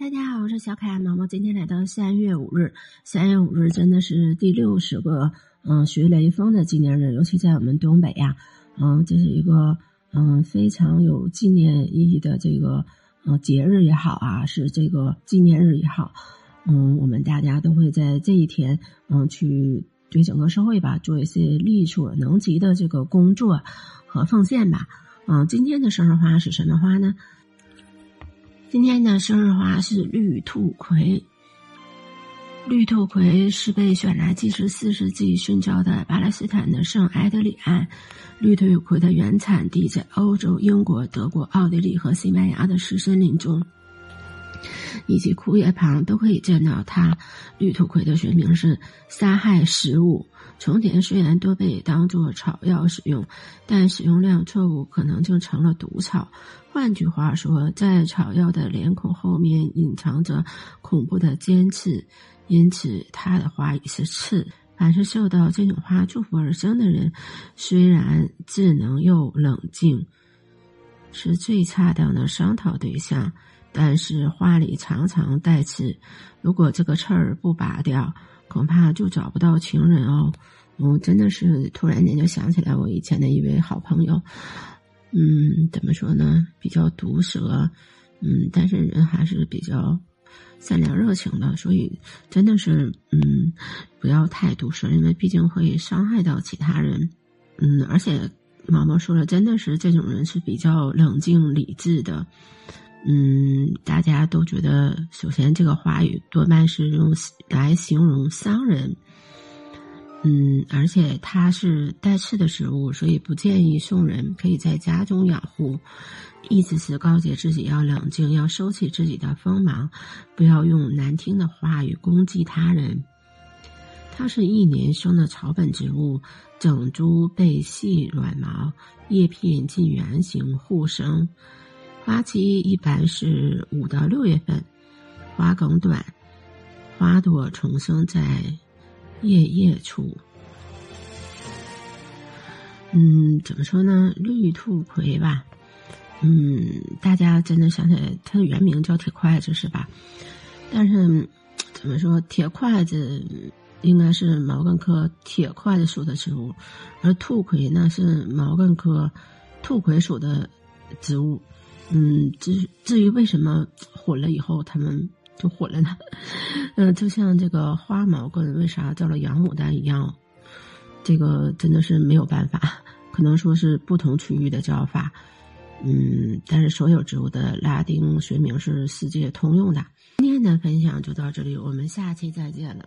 大家好，我是小可爱毛毛。今天来到三月五日，三月五日真的是第六十个嗯学雷锋的纪念日，尤其在我们东北呀，嗯，这是一个嗯非常有纪念意义的这个嗯节日也好啊，是这个纪念日也好，嗯，我们大家都会在这一天嗯去对整个社会吧做一些力所能及的这个工作和奉献吧。嗯，今天的生日花是什么花呢？今天的生日花是绿兔葵。绿兔葵是被选来祭祀四世纪殉教的巴勒斯坦的圣埃德里安。绿兔葵的原产地在欧洲、英国、德国、奥地利和西班牙的石森林中，以及枯叶旁都可以见到它。绿兔葵的学名是杀害食物。重点虽然多被当作草药使用，但使用量错误可能就成了毒草。换句话说，在草药的脸孔后面隐藏着恐怖的尖刺，因此它的花语是刺。凡是受到这种花祝福而生的人，虽然智能又冷静，是最恰当的商讨对象，但是花里常常带刺。如果这个刺儿不拔掉，恐怕就找不到情人哦，我真的是突然间就想起来我以前的一位好朋友，嗯，怎么说呢？比较毒舌，嗯，但是人还是比较善良热情的，所以真的是，嗯，不要太毒舌，因为毕竟会伤害到其他人，嗯，而且毛毛说了，真的是这种人是比较冷静理智的。嗯，大家都觉得，首先这个花语多半是用来形容商人。嗯，而且它是带刺的植物，所以不建议送人，可以在家中养护。意思是告诫自己要冷静，要收起自己的锋芒，不要用难听的话语攻击他人。它是一年生的草本植物，整株背细软毛，叶片近圆形互生。花期一般是五到六月份，花梗短，花朵重生在叶叶处。嗯，怎么说呢？绿兔葵吧，嗯，大家真的想起来，它的原名叫铁筷子是吧？但是怎么说，铁筷子应该是毛茛科铁筷子属的植物，而兔葵呢是毛茛科兔葵属的植物。嗯，至至于为什么混了以后他们就混了呢？嗯，就像这个花毛茛为啥叫了洋牡丹一样，这个真的是没有办法，可能说是不同区域的叫法。嗯，但是所有植物的拉丁学名是世界通用的。今天的分享就到这里，我们下期再见了。